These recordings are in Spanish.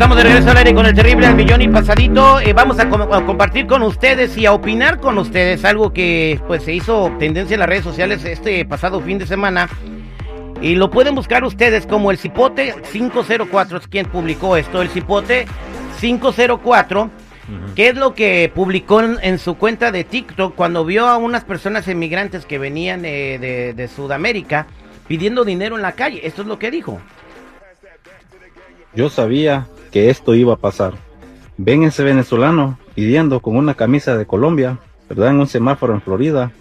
Estamos de regreso al aire con el terrible al millón y pasadito. Eh, vamos a, com- a compartir con ustedes y a opinar con ustedes algo que pues se hizo tendencia en las redes sociales este pasado fin de semana. Y lo pueden buscar ustedes como el Cipote 504, es quien publicó esto, el Cipote 504, que es lo que publicó en, en su cuenta de TikTok cuando vio a unas personas emigrantes que venían eh, de, de Sudamérica pidiendo dinero en la calle. Esto es lo que dijo. Yo sabía que esto iba a pasar. Ven ese venezolano pidiendo con una camisa de Colombia, ¿verdad? En un semáforo en Florida.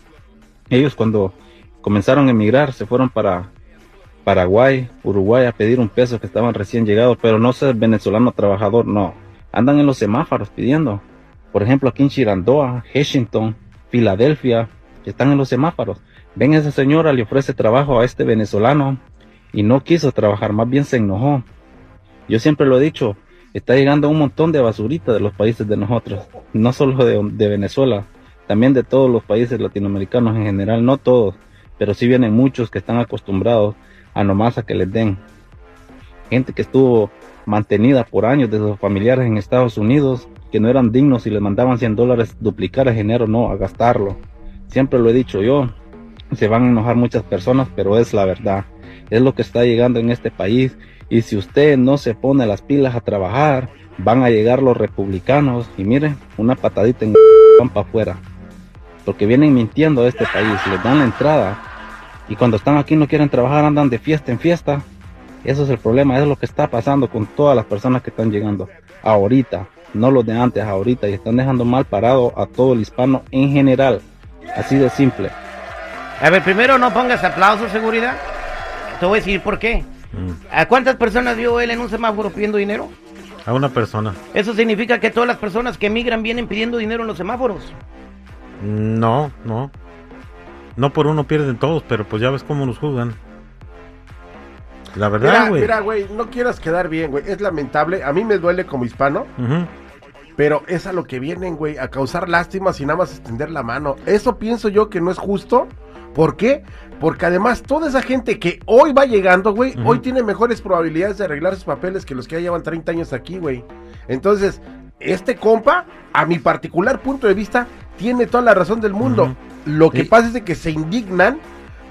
Ellos cuando comenzaron a emigrar se fueron para Paraguay, Uruguay a pedir un peso que estaban recién llegados, pero no ser venezolano trabajador, no. Andan en los semáforos pidiendo. Por ejemplo, aquí en Chirandoa, Washington, Filadelfia, están en los semáforos. Ven esa señora, le ofrece trabajo a este venezolano y no quiso trabajar, más bien se enojó. Yo siempre lo he dicho, está llegando un montón de basurita de los países de nosotros, no solo de, de Venezuela, también de todos los países latinoamericanos en general, no todos, pero sí vienen muchos que están acostumbrados a nomás a que les den. Gente que estuvo mantenida por años de sus familiares en Estados Unidos, que no eran dignos y les mandaban 100 dólares duplicar el dinero, no, a gastarlo. Siempre lo he dicho yo, se van a enojar muchas personas, pero es la verdad. Es lo que está llegando en este país y si usted no se pone las pilas a trabajar, van a llegar los republicanos y miren, una patadita en van para afuera. Porque vienen mintiendo a este país, les dan la entrada y cuando están aquí no quieren trabajar, andan de fiesta en fiesta. Eso es el problema, eso es lo que está pasando con todas las personas que están llegando ahorita, no los de antes, ahorita, y están dejando mal parado a todo el hispano en general. Así de simple. A ver, primero no pongas aplausos, seguridad. Te voy a decir por qué. ¿A cuántas personas vio él en un semáforo pidiendo dinero? A una persona. Eso significa que todas las personas que emigran vienen pidiendo dinero en los semáforos. No, no. No por uno pierden todos, pero pues ya ves cómo nos juzgan. La verdad, güey. mira, güey, no quieras quedar bien, güey. Es lamentable. A mí me duele como hispano, pero es a lo que vienen, güey, a causar lástimas y nada más extender la mano. Eso pienso yo que no es justo. ¿Por qué? Porque además toda esa gente que hoy va llegando, güey, hoy tiene mejores probabilidades de arreglar sus papeles que los que ya llevan 30 años aquí, güey. Entonces, este compa, a mi particular punto de vista, tiene toda la razón del mundo. Lo que Y- pasa es de que se indignan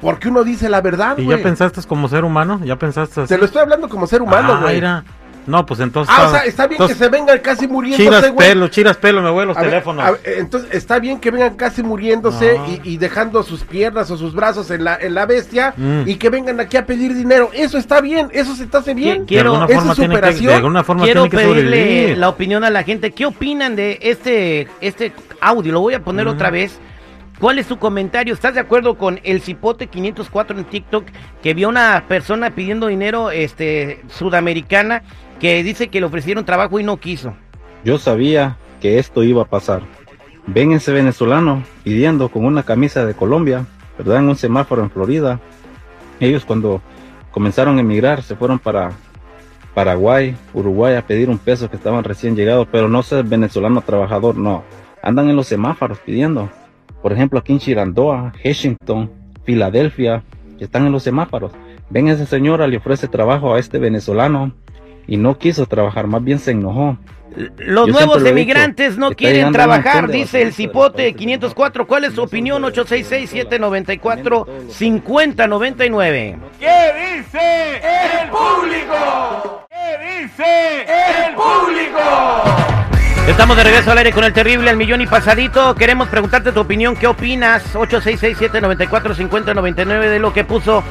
porque uno dice la verdad, ¿Y güey. ya pensaste como ser humano? ¿Ya pensaste así? Te lo estoy hablando como ser humano, Ah, güey. mira. No, pues entonces... Ah, o está- sea, está bien entonces, que se vengan casi muriéndose, Chiras güey. pelo, chiras pelo, me voy a los A ver, teléfonos. a ver, entonces, está bien que vengan casi muriéndose No. y, y dejando sus piernas o sus brazos en la, en la bestia Mm. y que vengan aquí a pedir dinero. Eso está bien, eso se te hace bien. Qui- quiero- de alguna ¿Eso forma es tiene que, superación? de alguna forma Quiero tiene que pedirle sobrevivir. la opinión a la gente. ¿Qué opinan de este, este audio? Lo voy a poner Ujú. otra vez. ¿Cuál es su comentario? ¿Estás de acuerdo con el Cipote 504 en TikTok que vio una persona pidiendo dinero este, sudamericana que dice que le ofrecieron trabajo y no quiso? Yo sabía que esto iba a pasar. Ven ese venezolano pidiendo con una camisa de Colombia, ¿verdad? Un semáforo en Florida. Ellos cuando comenzaron a emigrar se fueron para Paraguay, Uruguay a pedir un peso que estaban recién llegados, pero no ser venezolano trabajador, no. Andan en los semáforos pidiendo. Por ejemplo, aquí en Chirandoa, Washington, Filadelfia, están en los semáforos. Ven esa señora, le ofrece trabajo a este venezolano y no quiso trabajar, más bien se enojó. Los Yo nuevos lo emigrantes dicho, no quieren trabajar, dice el Cipote países 504. ¿Cuál es su opinión? de- 866-794-5099. ¿Qué dice el público? ¿Qué dice el público? Estamos de regreso al aire con el terrible al millón y pasadito. Queremos preguntarte tu opinión. ¿Qué opinas? 866-794-5099 de lo que puso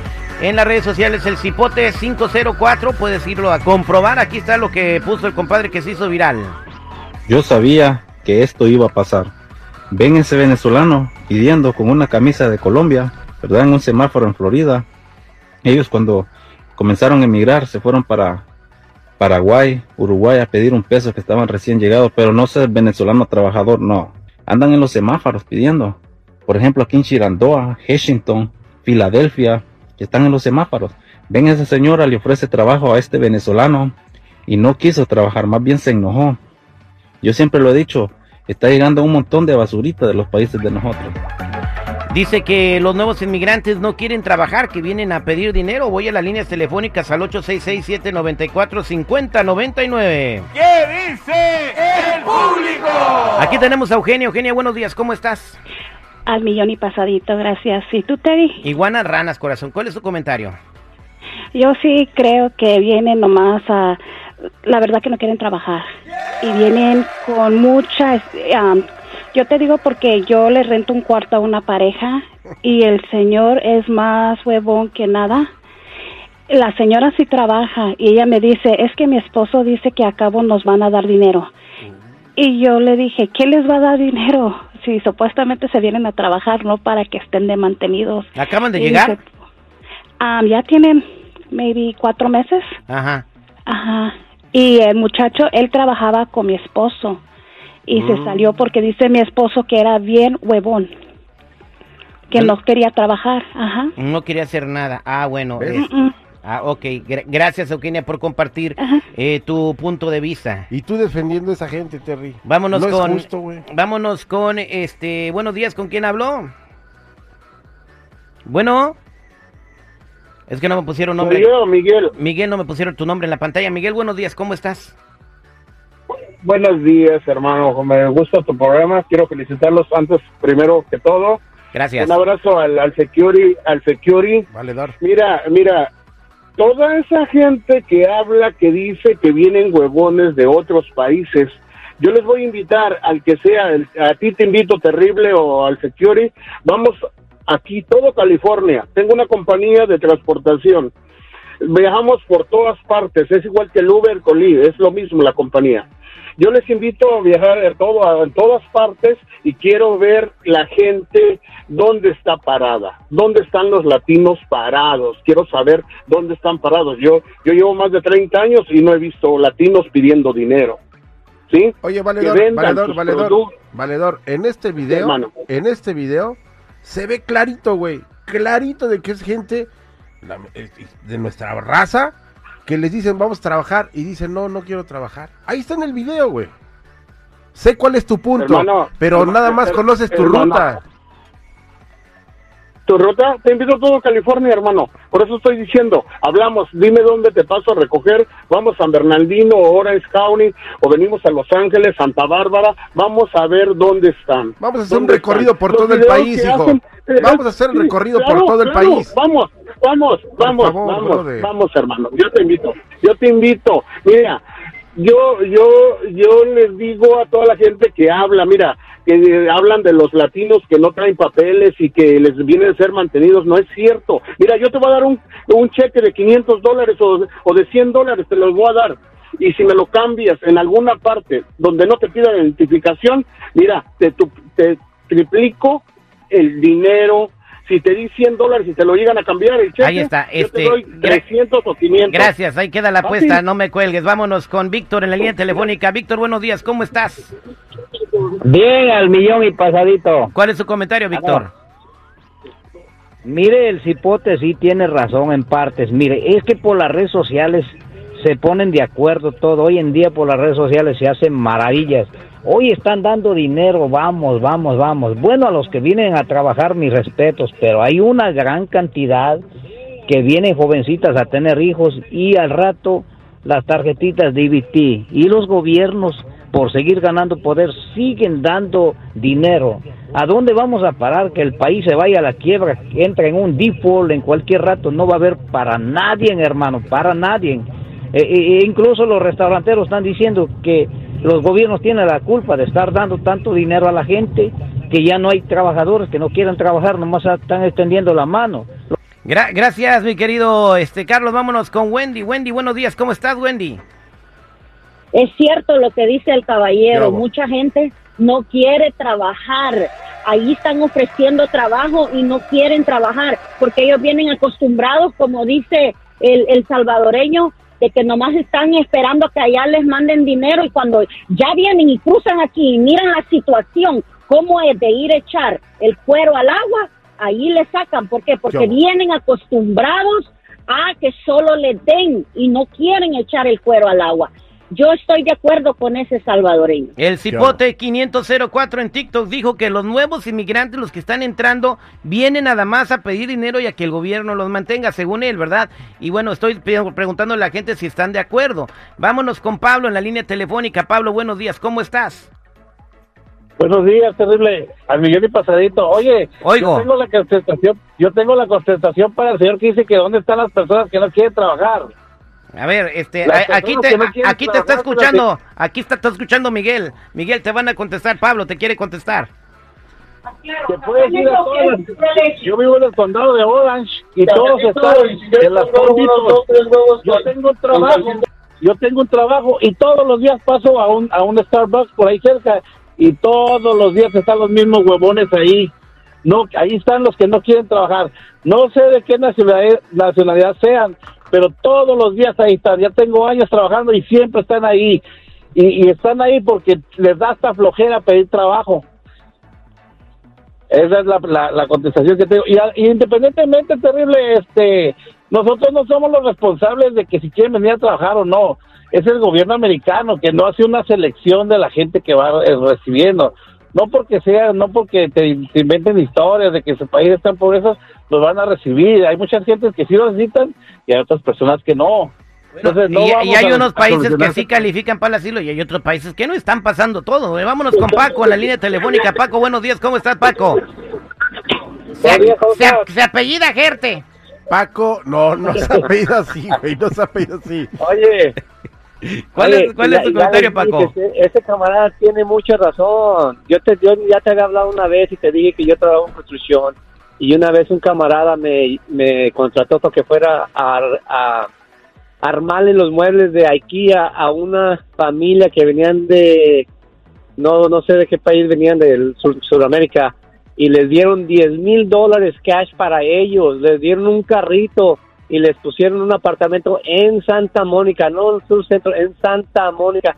en las redes sociales el Cipote 504. Puedes irlo a comprobar. Aquí está lo que puso el compadre que se hizo viral. Yo sabía que esto iba a pasar. Ven ese venezolano pidiendo con una camisa de Colombia, ¿verdad? En un semáforo en Florida. Ellos cuando comenzaron a emigrar se fueron para Paraguay, Uruguay a pedir un peso que estaban recién llegados, pero no ser venezolano trabajador, no. Andan en los semáforos pidiendo. Por ejemplo, aquí en Chirandoa, Washington, Filadelfia, que están en los semáforos. Ven esa señora, le ofrece trabajo a este venezolano y no quiso trabajar, más bien se enojó. Yo siempre lo he dicho, está llegando un montón de basurita de los países de nosotros. Dice que los nuevos inmigrantes no quieren trabajar, que vienen a pedir dinero. Voy a las líneas telefónicas al 866-794-5099. ¿Qué dice el público? Aquí tenemos a Eugenia. Eugenia, buenos días, ¿cómo estás? Al millón y pasadito, gracias. ¿Y tú, Teddy? Iguanas ranas, corazón. ¿Cuál es tu comentario? Yo sí creo que vienen nomás a... La verdad que no quieren trabajar. Y vienen con muchas... um, yo te digo porque yo le rento un cuarto a una pareja y el señor es más huevón que nada. La señora sí trabaja y ella me dice, es que mi esposo dice que a cabo nos van a dar dinero. Y yo le dije, ¿qué les va a dar dinero? Si supuestamente se vienen a trabajar, no para que estén de mantenidos. ¿Acaban de Y llegar? dice, "Ah, ya tienen, maybe cuatro meses. Ajá. Ajá. Y el muchacho, él trabajaba con mi esposo. Y Mm. se salió porque dice mi esposo que era bien huevón. Que no quería trabajar. Ajá. No quería hacer nada. Ah, bueno. Mm, ah, ok. Gra- gracias, Eugenia, por compartir eh, tu punto de vista. Y tú defendiendo a esa gente, Terry. Vámonos no con. Es justo, güey. vámonos con este. Buenos días, ¿con quién habló? Bueno. Es que no me pusieron nombre. Yo, Miguel. Miguel, no me pusieron tu nombre en la pantalla. Miguel, buenos días, ¿cómo estás? Buenos días, hermano. Me gusta tu programa. Quiero felicitarlos antes, primero que todo. Gracias. Un abrazo al, al security, al security. Valedor. Mira, mira, toda esa gente que habla, que dice que vienen huevones de otros países, yo les voy a invitar al que sea, el- a ti te invito terrible o al security, vamos aquí, todo California, tengo una compañía de transportación, viajamos por todas partes, es igual que el Uber Lyft, es lo mismo la compañía. Yo les invito a viajar en, todo, en todas partes y quiero ver la gente dónde está parada, dónde están los latinos parados. Quiero saber dónde están parados. Yo, yo llevo más de 30 años y no he visto latinos pidiendo dinero. ¿Sí? Oye, valedor, valedor, valedor, valedor, en este video, en este video, se ve clarito, güey, clarito de que es gente eh, de nuestra raza que les dicen vamos a trabajar y dicen no, no quiero trabajar. Ahí está en el video, güey. Sé cuál es tu punto, Hermano, pero hermano, nada más conoces tu hermano. ruta. Tu ruta, te invito a todo California, hermano. Por eso estoy diciendo, hablamos, dime dónde te paso a recoger. Vamos a San Bernardino, Orange County, o venimos a Los Ángeles, Santa Bárbara. Vamos a ver dónde están. Vamos a hacer un ¿Dónde recorrido por Los todo el país, hijo. hacen, eh, Vamos a hacer el recorrido por todo el país. Vamos, vamos, vamos, favor, vamos, brother. vamos, hermano. Yo te invito, yo te invito. Mira, yo, yo, yo les digo a toda la gente que habla, mira, que hablan de los latinos que no traen papeles y que les vienen a ser mantenidos, no es cierto. Mira, yo te voy a dar un, un cheque de 500 dólares o, o de 100 dólares, te los voy a dar. Y si me lo cambias en alguna parte donde no te pida identificación, mira, te, tu- te triplico el dinero. Si te di 100 dólares y te lo llegan a cambiar el cheque, Ahí está, yo este, te doy gra- 300 o 500. Gracias, ahí queda la Ah, apuesta, no me cuelgues. Vámonos con Víctor en la línea telefónica. Víctor, buenos días, ¿cómo estás? Bien, al millón y pasadito. ¿Cuál es su comentario, Víctor? Mire, el cipote sí tiene razón en partes. Mire, es que por las redes sociales se ponen de acuerdo todo. Hoy en día por las redes sociales se hacen maravillas. Hoy están dando dinero, vamos, vamos, vamos. Bueno, a los que vienen a trabajar, mis respetos, pero hay una gran cantidad que vienen jovencitas a tener hijos y al rato las tarjetitas de IBT y los gobiernos por seguir ganando poder siguen dando dinero. ¿A dónde vamos a parar? Que el país se vaya a la quiebra, que entre en un default en cualquier rato, no va a haber para nadie, hermano, para nadie. E- incluso los restauranteros están diciendo que los gobiernos tienen la culpa de estar dando tanto dinero a la gente que ya no hay trabajadores que no quieren trabajar, nomás están extendiendo la mano. Gra- gracias, mi querido este Carlos. Vámonos con Wendy. Wendy, buenos días, ¿cómo estás, Wendy? Es cierto lo que dice el caballero, Bravo. mucha gente no quiere trabajar. Ahí están ofreciendo trabajo y no quieren trabajar porque ellos vienen acostumbrados, como dice el, el salvadoreño, de que nomás están esperando que allá les manden dinero y cuando ya vienen y cruzan aquí y miran la situación, cómo es de ir a echar el cuero al agua, ahí le sacan. ¿Por qué? Porque Yo. vienen acostumbrados a que solo les den y no quieren echar el cuero al agua. Yo estoy de acuerdo con ese salvadoreño. El Cipote 504 en TikTok dijo que los nuevos inmigrantes, los que están entrando, vienen nada más a pedir dinero y a que el gobierno los mantenga, según él, ¿verdad? Y bueno, estoy preguntando a la gente si están de acuerdo. Vámonos con Pablo en la línea telefónica. Pablo, buenos días, ¿cómo estás? Buenos días, terrible. Al millón y pasadito. Oye, Oigo. yo tengo la contestación, yo tengo la contestación para el señor que dice que dónde están las personas que no quieren trabajar. A ver, este, a- aquí te, no aquí te está escuchando, aquí está, está escuchando Miguel. Miguel, te van a contestar, Pablo, te quiere contestar. Te puedes ir a todas Yo vivo en el condado de Orange y todos están en las Palmitos. Yo tengo un trabajo, yo tengo un trabajo y todos los días paso a un, a un Starbucks por ahí cerca y todos los días están los mismos huevones ahí. No, ahí están los que no quieren trabajar. No sé de qué nacionalidad, nacionalidad sean, pero todos los días ahí están. Ya tengo años trabajando y siempre están ahí. Y, están ahí porque les da hasta flojera pedir trabajo. Esa es la, la, contestación que tengo. Y independientemente, terrible, este, nosotros no somos los responsables de que si quieren venir a trabajar o no. Es el gobierno americano que no hace una selección de la gente que va eh, recibiendo. No porque sea, no porque te, te inventen historias de que su país está en pobreza, los van a recibir. Hay muchas gentes que sí lo necesitan y hay otras personas que no. Entonces, no y, y hay a- unos países que sí califican para el asilo y hay otros países que no están pasando todo. Eh, Vámonos con Paco en la línea telefónica. Paco, buenos días, ¿cómo estás, Paco? Se, se- se apellida Gerte. Paco, no, no se apellida así, güey, no se apellida así. Oye, ¿Cuál Oye, es, cuál es tu comentario, Paco? dije, Ese, camarada tiene mucha razón. Yo te yo ya te había hablado una vez y te dije que yo trabajo en construcción y una vez un camarada me, me contrató para que fuera a, a armarle los muebles de IKEA a una familia que venían de no no sé de qué país venían del sur, Sudamérica y les dieron 10 mil dólares cash para ellos, les dieron un carrito y les pusieron un apartamento en Santa Mónica, no en el centro, en Santa Mónica.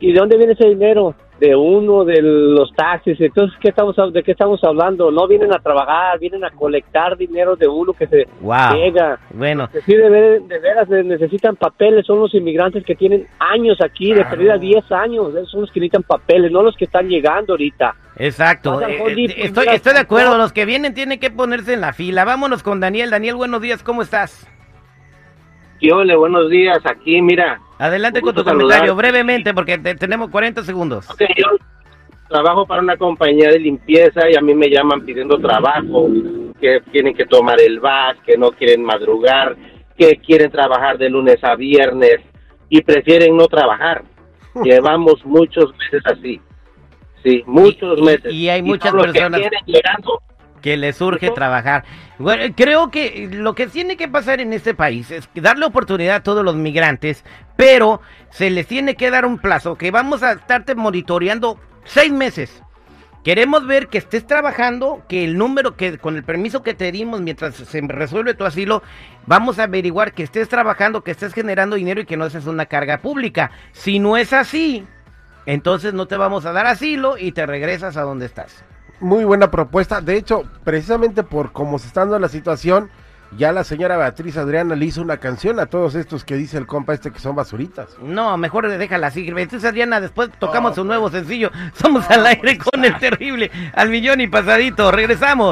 ¿Y de dónde viene ese dinero? De uno de los taxis. Entonces, ¿qué estamos, ¿de qué estamos hablando? No vienen a trabajar, vienen a colectar dinero de uno que se Wow. llega. Bueno, sí, de, ver- de veras necesitan papeles, son los inmigrantes que tienen años aquí, de perdida 10 años, esos son los que necesitan papeles, no los que están llegando ahorita. exacto. Eh, eh, estoy, estoy de acuerdo. Los que vienen tienen que ponerse en la fila. Vámonos con Daniel. Daniel, buenos días, ¿cómo estás? Ole, buenos días. Aquí, mira. Adelante con tu comentario, brevemente, porque te- tenemos 40 segundos. Ok, yo trabajo para una compañía de limpieza y a mí me llaman pidiendo trabajo, que tienen que tomar el bus, que no quieren madrugar, que quieren trabajar de lunes a viernes y prefieren no trabajar. Llevamos muchos meses así. Sí, muchos meses. y hay muchas que personas- quieren llegando. Que les urge trabajar. Creo que lo que tiene que pasar en este país es darle oportunidad a todos los migrantes, pero se les tiene que dar un plazo, que vamos a estarte monitoreando seis meses. Queremos ver que estés trabajando, que el número que con el permiso que te dimos mientras se resuelve tu asilo, vamos a averiguar que estés trabajando, que estés generando dinero y que no seas una carga pública. Si no es así, entonces no te vamos a dar asilo y te regresas a donde estás. Muy buena propuesta. De hecho, precisamente por cómo se está dando la situación, ya la señora Beatriz Adriana le hizo una canción a todos estos que dice el compa este que son basuritas. No, mejor déjala así. Entonces, Adriana, después tocamos un nuevo sencillo. Somos al aire con el terrible, al millón y pasadito. Regresamos.